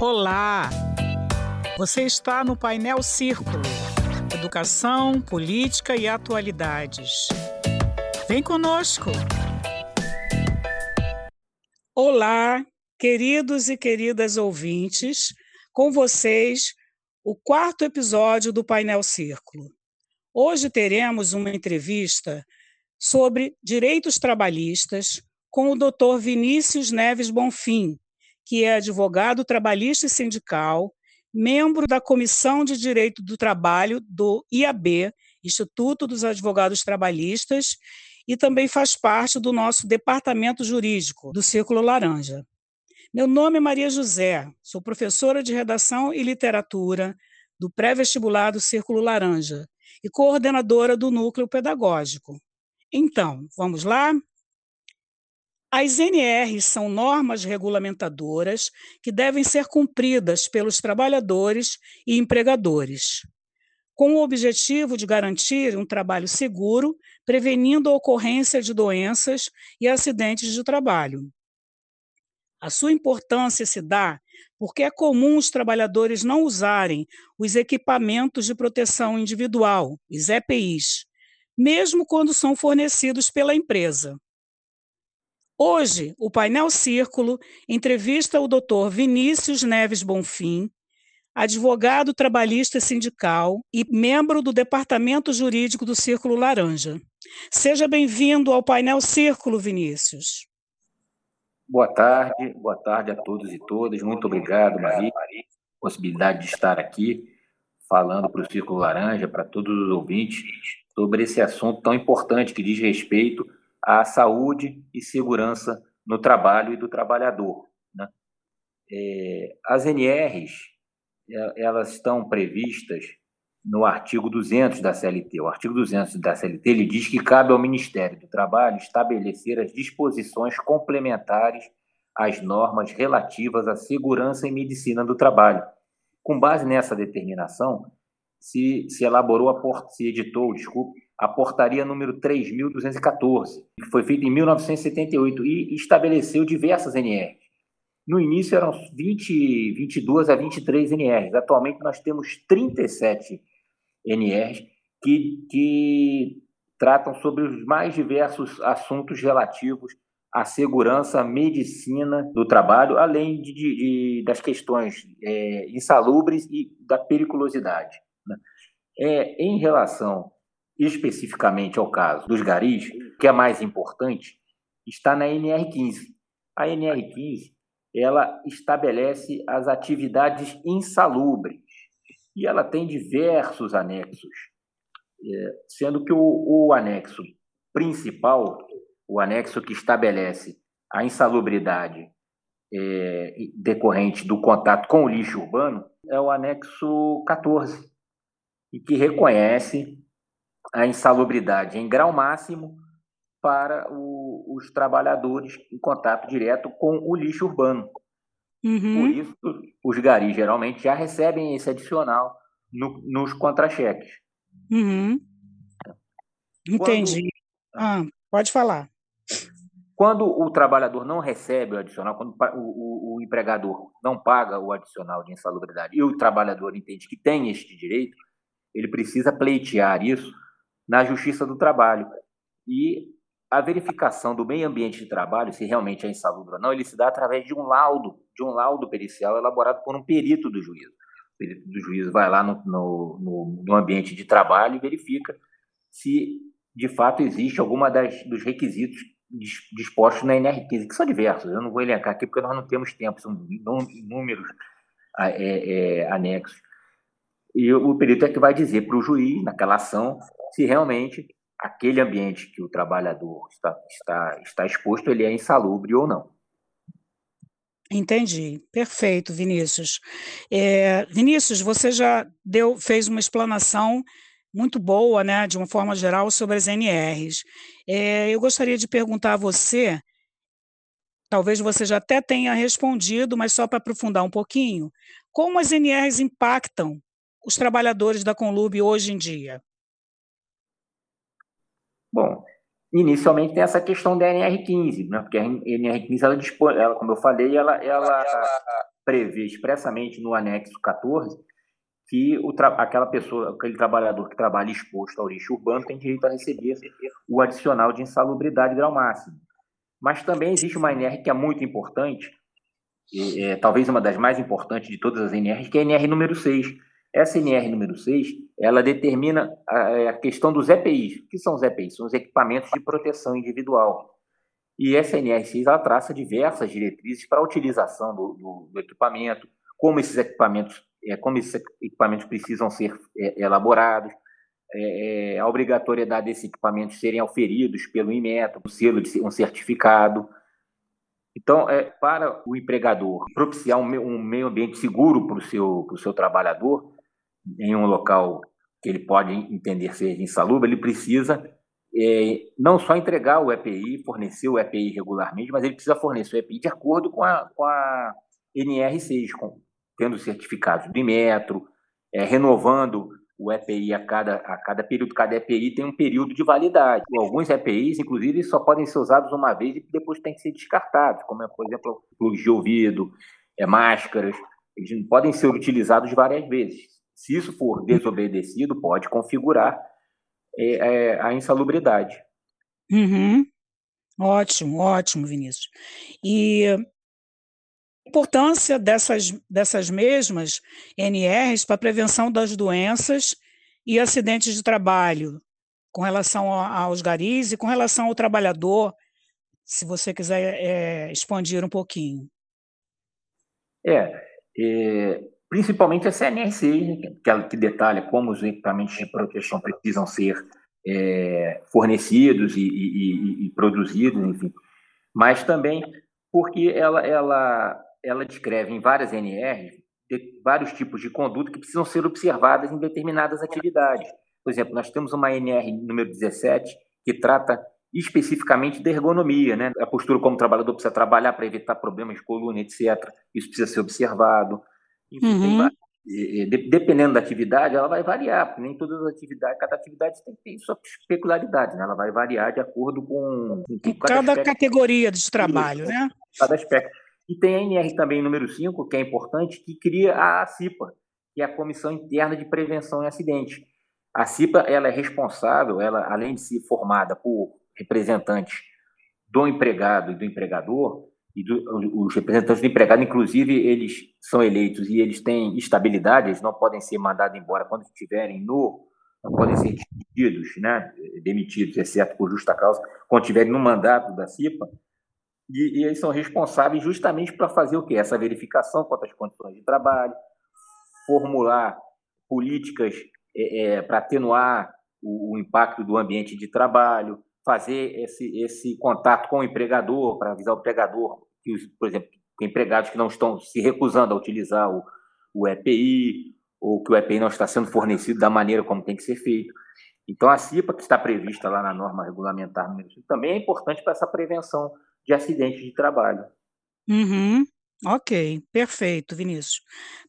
Olá! Você está no painel Círculo Educação, Política e Atualidades. Vem conosco! Olá, queridos e queridas ouvintes, com vocês o quarto episódio do Painel Círculo. Hoje teremos uma entrevista sobre direitos trabalhistas com o Dr. Vinícius Neves Bonfim, que é advogado trabalhista e sindical, membro da Comissão de Direito do Trabalho do IAB, Instituto dos Advogados Trabalhistas, e também faz parte do nosso departamento jurídico do Círculo Laranja. Meu nome é Maria José, sou professora de redação e literatura do pré-vestibular do Círculo Laranja e coordenadora do núcleo pedagógico. Então, vamos lá? As NRs são normas regulamentadoras que devem ser cumpridas pelos trabalhadores e empregadores, com o objetivo de garantir um trabalho seguro, prevenindo a ocorrência de doenças e acidentes de trabalho. A sua importância se dá porque é comum os trabalhadores não usarem os equipamentos de proteção individual, os EPIs, mesmo quando são fornecidos pela empresa. Hoje, o painel Círculo entrevista o Dr. Vinícius Neves Bonfim, advogado trabalhista sindical e membro do Departamento Jurídico do Círculo Laranja. Seja bem-vindo ao painel Círculo, Vinícius. Boa tarde, boa tarde a todos e todas. Muito obrigado, Maria, possibilidade de estar aqui falando para o Círculo Laranja, para todos os ouvintes, sobre esse assunto tão importante que diz respeito à saúde e segurança no trabalho e do trabalhador. Né? É, as NRs, é, elas estão previstas no artigo 200 da CLT. O artigo 200 da CLT ele diz que cabe ao Ministério do Trabalho estabelecer as disposições complementares às normas relativas à segurança e medicina do trabalho. Com base nessa determinação, se, se elaborou, a, se editou, desculpe, a portaria número 3.214, que foi feita em 1978 e estabeleceu diversas NRs. No início eram 20, 22 a 23 NRs. Atualmente nós temos 37 NRs que, que tratam sobre os mais diversos assuntos relativos à segurança, à medicina do trabalho, além de, de, das questões é, insalubres e da periculosidade. Né? É, em relação especificamente ao caso dos garis, que é mais importante, está na NR15. A NR15 ela estabelece as atividades insalubres e ela tem diversos anexos, é, sendo que o, o anexo principal, o anexo que estabelece a insalubridade é, decorrente do contato com o lixo urbano, é o anexo 14, e que reconhece a insalubridade em grau máximo para o, os trabalhadores em contato direto com o lixo urbano. Uhum. Por isso, os garis geralmente já recebem esse adicional no, nos contra-cheques. Uhum. Entendi. Quando, ah, pode falar. Quando o trabalhador não recebe o adicional, quando o, o, o empregador não paga o adicional de insalubridade e o trabalhador entende que tem este direito, ele precisa pleitear isso na Justiça do Trabalho. E a verificação do meio ambiente de trabalho, se realmente é insalubre ou não, ele se dá através de um laudo, de um laudo pericial elaborado por um perito do juízo. O perito do juízo vai lá no, no, no ambiente de trabalho e verifica se de fato existe alguma das, dos requisitos dispostos na NR15, que são diversos. Eu não vou elencar aqui porque nós não temos tempo, são números é, é, anexos. E o perito é que vai dizer para o juiz, naquela ação, se realmente aquele ambiente que o trabalhador está, está, está exposto ele é insalubre ou não. Entendi, perfeito, Vinícius. É, Vinícius, você já deu, fez uma explanação muito boa, né, de uma forma geral, sobre as NRs. É, eu gostaria de perguntar a você, talvez você já até tenha respondido, mas só para aprofundar um pouquinho, como as NRs impactam os trabalhadores da Conlub hoje em dia? Bom, inicialmente tem essa questão da NR15, né? porque a NR15, ela dispõe, ela, como eu falei, ela, ela prevê expressamente no anexo 14 que o aquela pessoa, aquele trabalhador que trabalha exposto ao lixo urbano tem direito a receber o adicional de insalubridade grau máximo. Mas também existe uma NR que é muito importante, é, talvez uma das mais importantes de todas as NRs, que é a NR número 6. Essa NR número 6, ela determina a, é, questão dos EPIs. O que são os EPIs? São os equipamentos de proteção individual. E essa NR6, ela traça diversas diretrizes para a utilização do, do, do equipamento, como esses equipamentos, é, como esses equipamentos precisam ser é, elaborados, é, é, a obrigatoriedade desses equipamentos serem auferidos pelo Inmetro, um selo de um certificado. Então, é, para o empregador propiciar um, um meio ambiente seguro para o seu, seu trabalhador, em um local que ele pode entender ser insalubre, ele precisa é, não só entregar o EPI, fornecer o EPI regularmente, mas ele precisa fornecer o EPI de acordo com a, com a NR6, com, tendo certificados do Inmetro, é, renovando o EPI a cada, a cada período. Cada EPI tem um período de validade. Alguns EPIs, inclusive, só podem ser usados uma vez e depois têm que ser descartados, como, é, por exemplo, plugs de ouvido, é, máscaras. Eles não podem ser utilizados várias vezes. Se isso for desobedecido, pode configurar é, é, a insalubridade. Uhum. Ótimo, ótimo, Vinícius. E importância dessas, dessas mesmas NRs para a prevenção das doenças e acidentes de trabalho, com relação aos garis e com relação ao trabalhador, se você quiser é, expandir um pouquinho. É, é principalmente essa NR6, que, que detalha como os equipamentos de proteção precisam ser é, fornecidos e, e, e, produzidos, enfim, mas também porque ela, ela ela descreve em várias NRs vários tipos de conduta que precisam ser observadas em determinadas atividades. Por exemplo, nós temos uma NR número 17 que trata especificamente da ergonomia, né? A postura como o trabalhador precisa trabalhar para evitar problemas de coluna, etc. Isso precisa ser observado. Enfim, uhum. dependendo da atividade, ela vai variar, porque nem todas as atividades, cada atividade tem, tem sua peculiaridade, né? Ela vai variar de acordo com, com cada, cada categoria de trabalho, né? Cada aspecto. E tem a NR também, número 5, que é importante, que cria a CIPA, que é a Comissão Interna de Prevenção em Acidente. A CIPA ela é responsável, ela além de ser formada por representantes do empregado e do empregador, e do, os representantes do empregado, inclusive, eles são eleitos e eles têm estabilidade, eles não podem ser mandados embora quando estiverem no. não podem ser demitidos, né, demitidos, exceto por justa causa, quando estiverem no mandato da CIPA, e, e eles são responsáveis justamente para fazer o quê? Essa verificação quanto às condições de trabalho, formular políticas é, é, para atenuar o, o, impacto do ambiente de trabalho, fazer esse, esse contato com o empregador, para avisar o empregador que, por exemplo, empregados que não estão se recusando a utilizar o, o EPI, ou que o EPI não está sendo fornecido da maneira como tem que ser feito. Então, a CIPA, que está prevista lá na norma regulamentar número 5, também é importante para essa prevenção de acidentes de trabalho. Uhum. Ok, perfeito, Vinícius.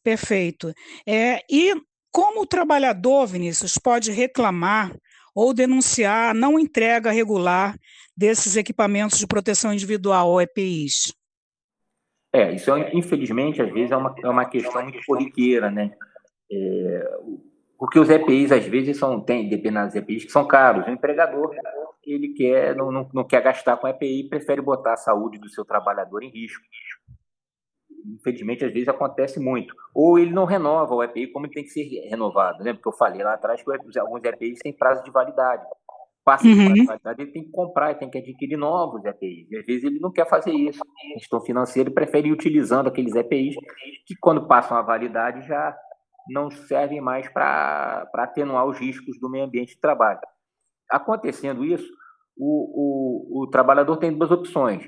Perfeito. É, e como o trabalhador, Vinícius, pode reclamar ou denunciar a não entrega regular desses equipamentos de proteção individual, ou EPIs? É, isso é, infelizmente, às vezes é uma, é uma questão muito corriqueira, né? É, porque os EPIs, às vezes, são, tem determinados EPIs que são caros. O empregador ele quer, não, não, não quer gastar com EPI prefere botar a saúde do seu trabalhador em risco. Infelizmente, às vezes acontece muito. Ou ele não renova o EPI como tem que ser renovado, né? Porque eu falei lá atrás que alguns EPIs têm prazo de validade. Passa uhum. prazo de validade, ele tem que comprar, ele tem que adquirir novos EPIs. E às vezes ele não quer fazer isso. A gestão financeira prefere ir utilizando aqueles EPIs que, quando passam a validade, já não servem mais para atenuar os riscos do meio ambiente de trabalho. Acontecendo isso, o, o, o trabalhador tem duas opções.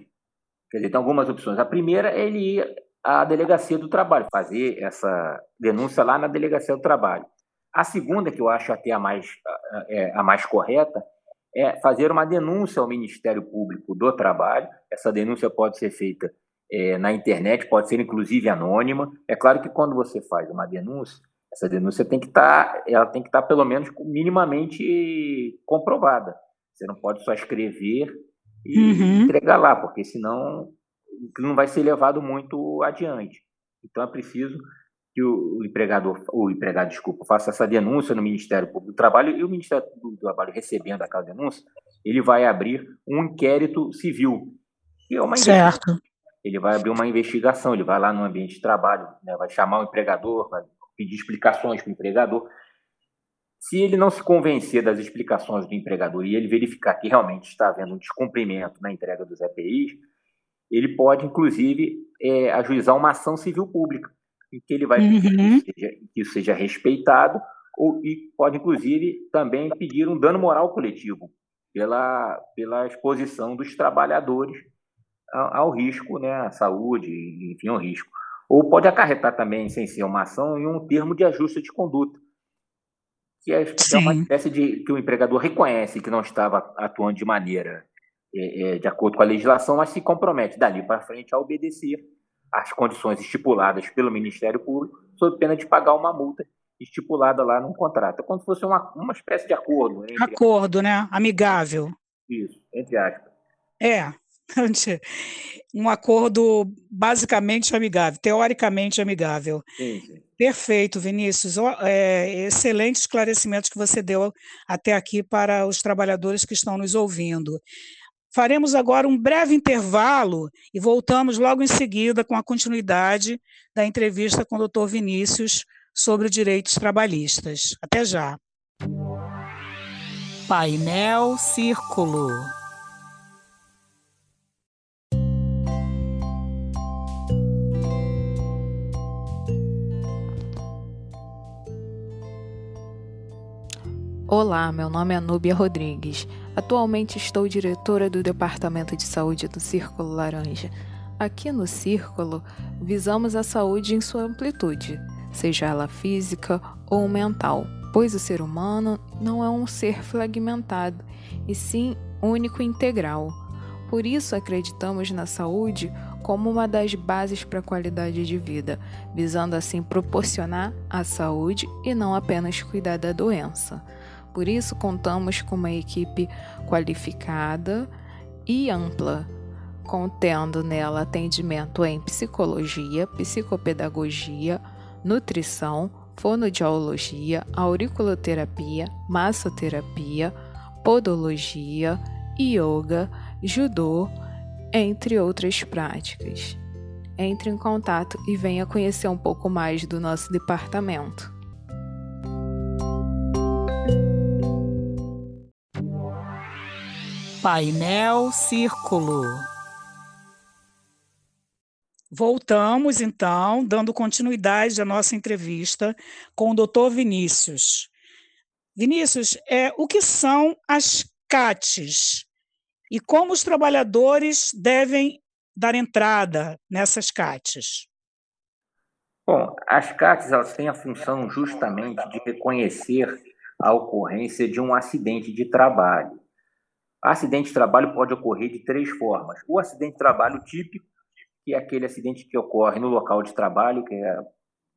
Quer dizer, tem algumas opções. A primeira é ele ir à delegacia do trabalho, fazer essa denúncia lá na delegacia do trabalho. A segunda, que eu acho até a mais, a, é, a mais correta, é fazer uma denúncia ao Ministério Público do Trabalho. Essa denúncia pode ser feita é, na internet, pode ser inclusive anônima. É claro que quando você faz uma denúncia, essa denúncia tem que estar, tá, ela tem que estar tá pelo menos minimamente comprovada. Você não pode só escrever e uhum. entregar lá, porque senão não vai ser levado muito adiante. Então é preciso que o empregador, o empregado, desculpa, faça essa denúncia no Ministério Público do Trabalho e o Ministério Público do Trabalho, recebendo aquela denúncia, ele vai abrir um inquérito civil. Que é uma certo. Ele vai abrir uma investigação, ele vai lá no ambiente de trabalho, né, vai chamar o empregador, vai pedir explicações para o empregador. Se ele não se convencer das explicações do empregador e ele verificar que realmente está havendo um descumprimento na entrega dos EPIs, ele pode, inclusive, é, ajuizar uma ação civil pública, em que ele vai pedir uhum. que, seja, que isso seja respeitado, ou, e pode, inclusive, também pedir um dano moral coletivo pela, pela exposição dos trabalhadores ao, ao risco, né, à saúde, enfim, ao risco. Ou pode acarretar também, sem ser uma ação, em um termo de ajuste de conduta, que é, é uma espécie de que o empregador reconhece que não estava atuando de maneira é, é, de acordo com a legislação, mas se compromete dali para frente a obedecer às condições estipuladas pelo Ministério Público, sob pena de pagar uma multa estipulada lá no contrato. É como se fosse uma, uma espécie de acordo. Acordo, né? Amigável. Isso, entre aspas. É, um acordo basicamente amigável, teoricamente amigável. Sim, sim. Perfeito, Vinícius. É, excelentes esclarecimentos que você deu até aqui para os trabalhadores que estão nos ouvindo. Faremos agora um breve intervalo e voltamos logo em seguida com a continuidade da entrevista com o Dr. Vinícius sobre direitos trabalhistas. Até já. Painel Círculo. Olá, meu nome é Núbia Rodrigues. Atualmente estou diretora do Departamento de Saúde do Círculo Laranja. Aqui no Círculo, visamos a saúde em sua amplitude, seja ela física ou mental, pois o ser humano não é um ser fragmentado, e sim único e integral. Por isso acreditamos na saúde como uma das bases para a qualidade de vida, visando assim proporcionar a saúde e não apenas cuidar da doença. Por isso, contamos com uma equipe qualificada e ampla, contendo nela atendimento em psicologia, psicopedagogia, nutrição, fonoaudiologia, auriculoterapia, massoterapia, podologia, yoga, judô, entre outras práticas. Entre em contato e venha conhecer um pouco mais do nosso departamento. Painel Círculo. Voltamos, então, dando continuidade à nossa entrevista com o doutor Vinícius. Vinícius, é, o que são as CATs e como os trabalhadores devem dar entrada nessas CATs? Bom, as CATs elas têm a função justamente de reconhecer a ocorrência de um acidente de trabalho. Acidente de trabalho pode ocorrer de três formas. O acidente de trabalho típico, que é aquele acidente que ocorre no local de trabalho, que é,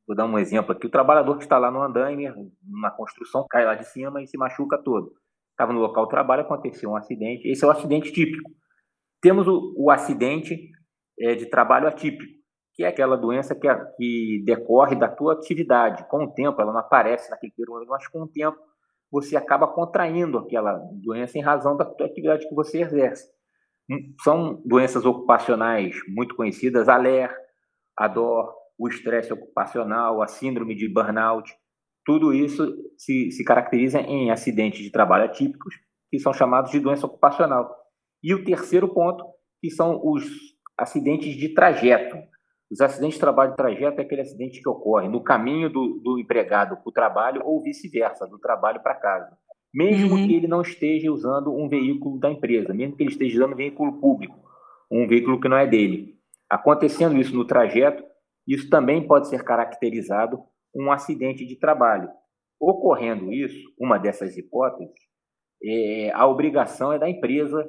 vou dar um exemplo aqui, o trabalhador que está lá no andaime, na construção, cai lá de cima e se machuca todo. Estava no local de trabalho, aconteceu um acidente, esse é o acidente típico. Temos o, o acidente é, de trabalho atípico, que é aquela doença que, que decorre da tua atividade. Com o tempo, ela não aparece naquele período, mas com o tempo você acaba contraindo aquela doença em razão da atividade que você exerce. Hum, são doenças ocupacionais muito conhecidas, a LER, a DOR, o estresse ocupacional, a síndrome de burnout. Tudo isso se, se caracteriza em acidentes de trabalho atípicos, que são chamados de doença ocupacional. E o terceiro ponto, que são os acidentes de trajeto, os acidentes de trabalho de trajeto é aquele acidente que ocorre no caminho do, do empregado para o trabalho ou vice-versa, do trabalho para casa. Mesmo uhum. que ele não esteja usando um veículo da empresa, mesmo que ele esteja usando um veículo público, um veículo que não é dele. Acontecendo isso no trajeto, isso também pode ser caracterizado um acidente de trabalho. Ocorrendo isso, uma dessas hipóteses, é, a obrigação é da empresa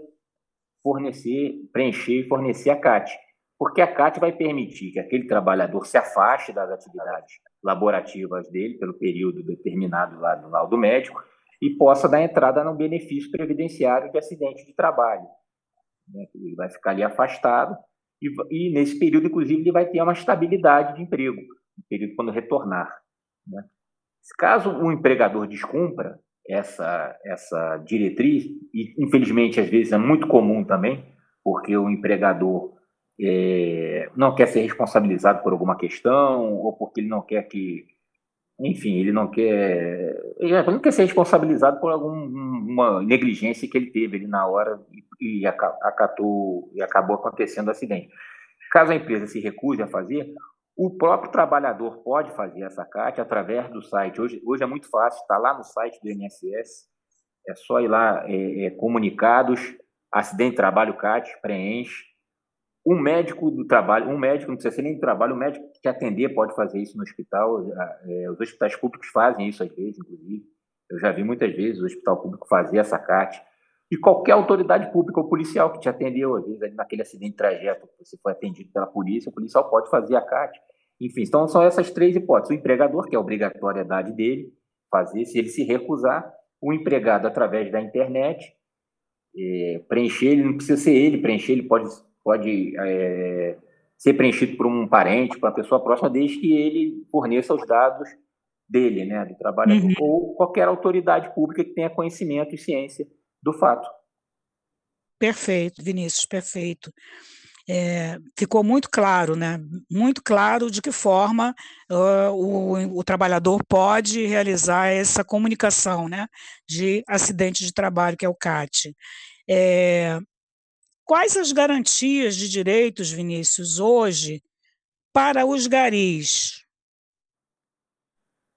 fornecer, preencher e fornecer a CAT porque a CAT vai permitir que aquele trabalhador se afaste das atividades laborativas dele pelo período determinado lá do laudo médico e possa dar entrada no benefício previdenciário de acidente de trabalho. Né? Ele vai ficar ali afastado e, e, nesse período, inclusive, ele vai ter uma estabilidade de emprego, no período quando retornar. Né? Caso o empregador descumpra essa, essa diretriz, e infelizmente às vezes é muito comum também, porque o empregador é, não quer ser responsabilizado por alguma questão, ou porque ele não quer que enfim, ele não quer, ele não quer ser responsabilizado por alguma negligência que ele teve ali na hora e, e acatou e acabou acontecendo o acidente. Caso a empresa se recuse a fazer, o próprio trabalhador pode fazer essa CAT através do site. Hoje, hoje é muito fácil, está lá no site do INSS, é só ir lá, é, é, comunicados, acidente de trabalho CAT, preenche, um médico do trabalho, um médico, não precisa ser nem do trabalho, um médico que atender pode fazer isso no hospital. É, os hospitais públicos fazem isso às vezes, inclusive. Eu já vi muitas vezes o hospital público fazer essa CAT. E qualquer autoridade pública ou policial que te atendeu, às vezes, naquele acidente de trajeto, você foi atendido pela polícia, o policial pode fazer a CAT. Enfim, então são essas três hipóteses. O empregador, que é a obrigatoriedade dele fazer, se ele se recusar, o empregado, através da internet, é, preencher, ele não precisa ser ele preencher, ele pode pode é, ser preenchido por um parente, por uma pessoa próxima, desde que ele forneça os dados dele, né, do trabalhador, uhum. ou qualquer autoridade pública que tenha conhecimento e ciência do fato. Perfeito, Vinícius, perfeito. É, ficou muito claro, né? Muito claro de que forma uh, o, o, trabalhador pode realizar essa comunicação, né? De acidente de trabalho, que é o CAT. É, Quais as garantias de direitos, Vinícius, hoje para os garis?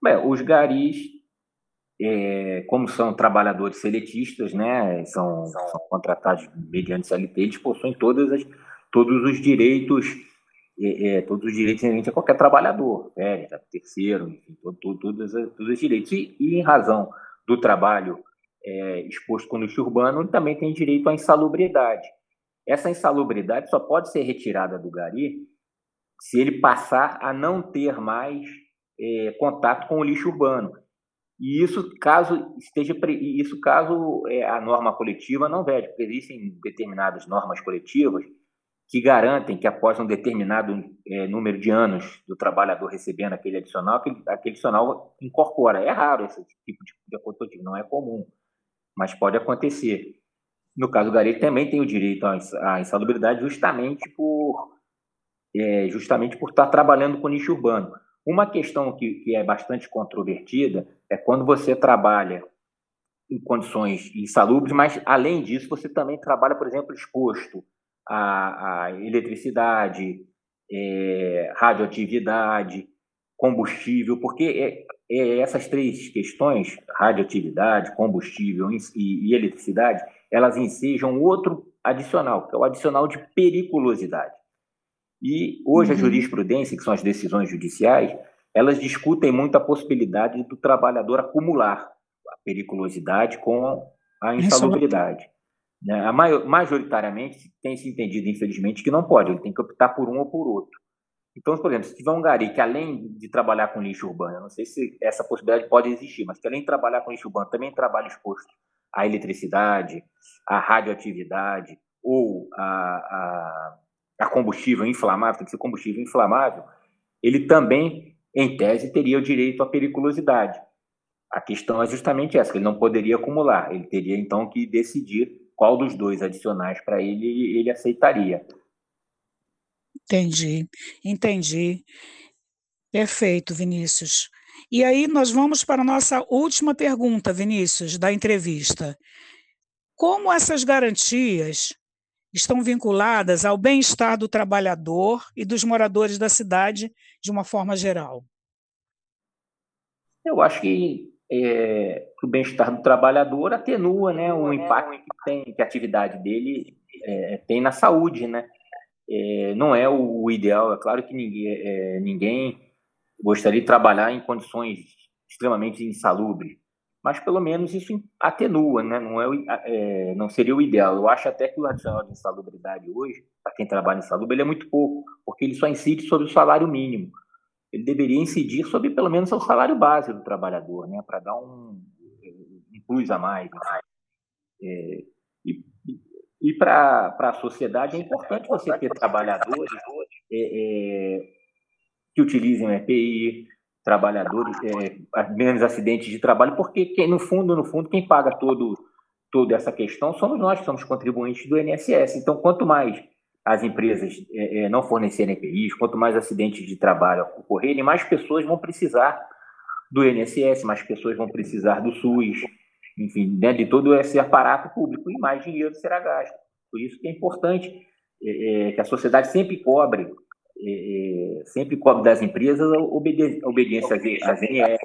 Bem, os garis, é, como são trabalhadores seletistas, né, são, são contratados mediante CLT, eles possuem todas as, todos os direitos, é, é, todos os direitos inerentes a qualquer trabalhador, férias, terceiro, enfim, todo, todo, todos, todos os direitos. E, e, em razão do trabalho é, exposto com lixo urbano, ele também tem direito à insalubridade. Essa insalubridade só pode ser retirada do gari se ele passar a não ter mais é, contato com o lixo urbano. E isso caso esteja isso caso é, a norma coletiva não vede, porque existem determinadas normas coletivas que garantem que após um determinado é, número de anos do trabalhador recebendo aquele adicional, aquele, aquele adicional incorpora. É raro esse tipo de, de acordo não é comum, mas pode acontecer. No caso do Gari, também tem o direito à insalubridade justamente por, é, justamente por estar trabalhando com nicho urbano. Uma questão que, que é bastante controvertida é quando você trabalha em condições insalubres, mas além disso você também trabalha, por exemplo, exposto à eletricidade, é, radioatividade, combustível, porque é, é essas três questões, radioatividade, combustível e, e eletricidade, elas ensejam outro adicional, que é o adicional de periculosidade. E hoje uhum. a jurisprudência, que são as decisões judiciais, elas discutem muito a possibilidade do trabalhador acumular a periculosidade com a insalubridade. Né? A maior, majoritariamente tem se entendido, infelizmente, que não pode, ele tem que optar por um ou por outro. Então, por exemplo, se tiver um gari que além de trabalhar com lixo urbano, eu não sei se essa possibilidade pode existir, mas que além de trabalhar com lixo urbano, também trabalha exposto à eletricidade, à radioatividade ou a, a, a combustível inflamável, tem que ser combustível inflamável, ele também, em tese, teria o direito à periculosidade. A questão é justamente essa, que ele não poderia acumular, ele teria então que decidir qual dos dois adicionais para ele ele aceitaria. Entendi, entendi. Perfeito, Vinícius. E aí nós vamos para a nossa última pergunta, Vinícius, da entrevista. Como essas garantias estão vinculadas ao bem-estar do trabalhador e dos moradores da cidade de uma forma geral? Eu acho que é, o bem-estar do trabalhador atenua né, o impacto que, tem, que a atividade dele é, tem na saúde. Né? É, não é o ideal, é claro que ninguém, é, ninguém gostaria de trabalhar em condições extremamente insalubres, mas pelo menos isso atenua, né? não, é, é, não seria o ideal. Eu acho até que o adicional de insalubridade hoje, para quem trabalha em salubre, ele é muito pouco, porque ele só incide sobre o salário mínimo. Ele deveria incidir sobre pelo menos o salário base do trabalhador, né? para dar um, um plus a mais. É, e, E para a sociedade é importante você ter trabalhadores é, é, que utilizem EPI, trabalhadores, é, menos acidentes de trabalho, porque quem, no fundo, no fundo, quem paga todo, toda essa questão somos nós, que somos contribuintes do INSS. Então, quanto mais as empresas é, é, não fornecerem EPIs, quanto mais acidentes de trabalho ocorrerem, mais pessoas vão precisar do INSS, mais pessoas vão precisar do SUS, enfim, né, de todo esse aparato público, e mais dinheiro será gasto. Por isso que é importante é, é que a sociedade sempre cobre, é, é, sempre cobre das empresas a obediência às NR,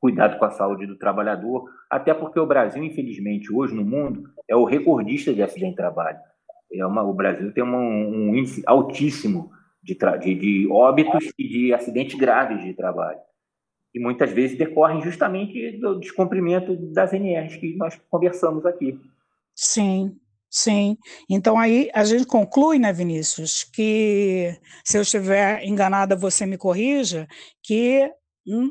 cuidado com a saúde do trabalhador, até porque o Brasil, infelizmente, hoje no mundo, é o recordista de acidente de trabalho. É uma, o Brasil tem uma, um índice altíssimo de, de, de óbitos e de acidentes graves de trabalho e muitas vezes decorrem justamente do descumprimento das NRs que nós conversamos aqui. Sim, sim. Então aí a gente conclui, né, Vinícius, que se eu estiver enganada, você me corrija, que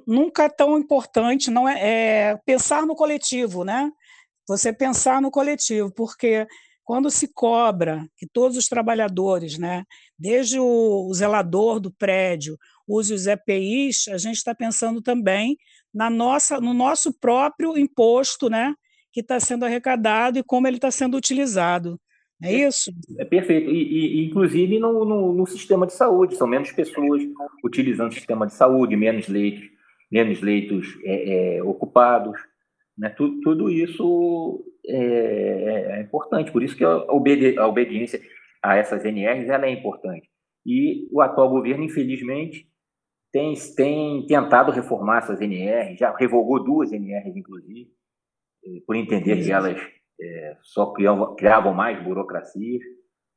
nunca é tão importante não é, é pensar no coletivo, né? Você pensar no coletivo, porque quando se cobra que todos os trabalhadores, né, desde o zelador do prédio, use os EPIs, a gente está pensando também na nossa, no nosso próprio imposto, né, que está sendo arrecadado e como ele está sendo utilizado. É isso? É perfeito. E, e inclusive no, no, no, sistema de saúde, são menos pessoas utilizando o sistema de saúde, menos leitos, menos leitos é, é, ocupados. Né? Tudo, tudo isso é, é, é, importante. Por isso que a, obedi a obediência a essas NRs ela é importante. E o atual governo, infelizmente, tem, tem tentado reformar essas NRs, já revogou duas NRs, inclusive, por entender que elas é, só criavam, criavam mais burocracia,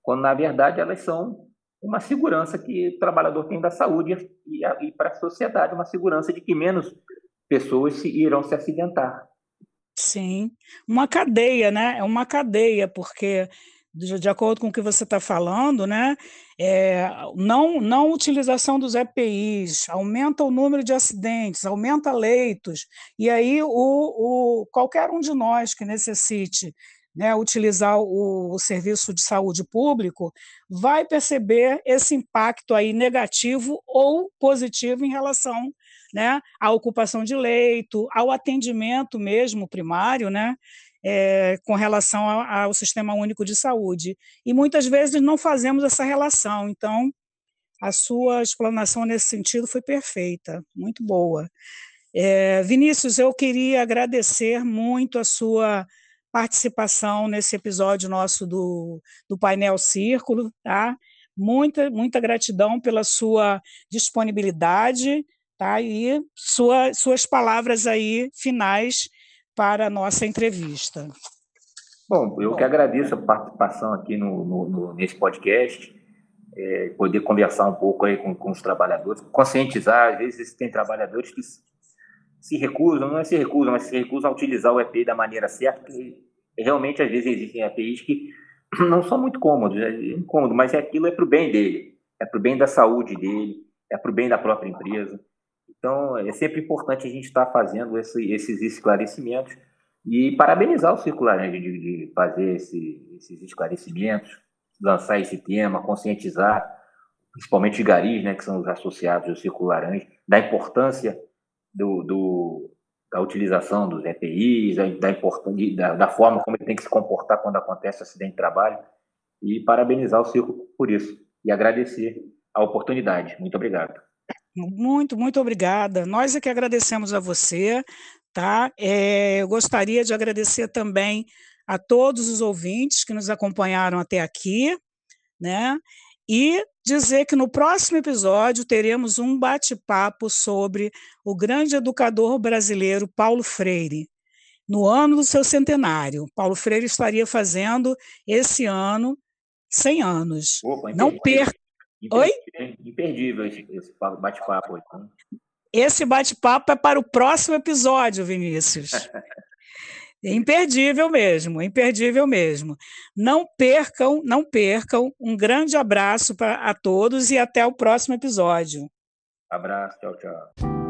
quando, na verdade, elas são uma segurança que o trabalhador tem da saúde e, e para a sociedade, uma segurança de que menos pessoas se, irão se acidentar. Sim, uma cadeia, né? É uma cadeia, porque de, de acordo com o que você está falando, né, é, não, não utilização dos EPIs, aumenta o número de acidentes, aumenta leitos, e aí o, o, qualquer um de nós que necessite né, utilizar o, o, serviço de saúde público, vai perceber esse impacto aí negativo ou positivo em relação né, à ocupação de leito, ao atendimento mesmo primário, né, é, com relação ao, Sistema Único de Saúde. E muitas vezes não fazemos essa relação. Então, a sua explanação nesse sentido foi perfeita, muito boa. É, Vinícius, eu queria agradecer muito a sua participação nesse episódio nosso do, do painel Círculo, tá? Muita, muita gratidão pela sua disponibilidade, tá? E sua, suas palavras aí finais para a nossa entrevista. Bom, eu que agradeço a participação aqui no, no, no nesse podcast, é, poder conversar um pouco aí com, com, os trabalhadores, conscientizar, às vezes tem trabalhadores que se recusam, não é se recusam, mas se recusam a utilizar o EPI da maneira certa, porque realmente às vezes existem EPIs que não são muito cômodos, é incômodo, mas é aquilo é para o bem dele, é para o bem da saúde dele, é para o bem da própria empresa. Então, é sempre importante a gente estar tá fazendo esse, esses esclarecimentos e parabenizar o Círculo Laranja de, de fazer esse, esses esclarecimentos, lançar esse tema, conscientizar, principalmente os garis, né, que são os associados do Círculo Laranja, da importância do, do da utilização dos EPIs, da, da, da forma como ele tem que se comportar quando acontece acidente de trabalho, e parabenizar o Círculo por isso, e agradecer a oportunidade. Muito obrigado. Muito, muito obrigada. Nós é que agradecemos a você, tá? É, eu gostaria de agradecer também a todos os ouvintes que nos acompanharam até aqui, né? E dizer que no próximo episódio teremos um bate-papo sobre o grande educador brasileiro Paulo Freire. No ano do seu centenário, Paulo Freire estaria fazendo esse ano 100 anos. Opa, Não perca Oi? Imperdível esse, bate-papo. Então. Esse bate-papo é para o próximo episódio, Vinícius. imperdível mesmo, imperdível mesmo. Não percam, não percam. Um grande abraço para a todos e até o próximo episódio. Abraço, tchau, tchau.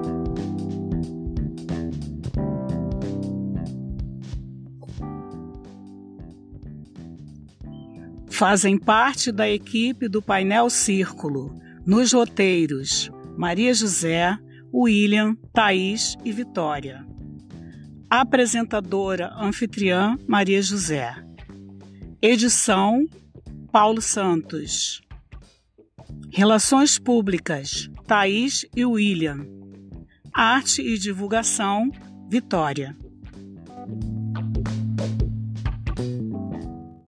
Fazem parte da equipe do Painel Círculo, nos roteiros Maria José, William, Thaís e Vitória. Apresentadora anfitriã Maria José. Edição Paulo Santos. Relações Públicas Thaís e William. Arte e Divulgação Vitória.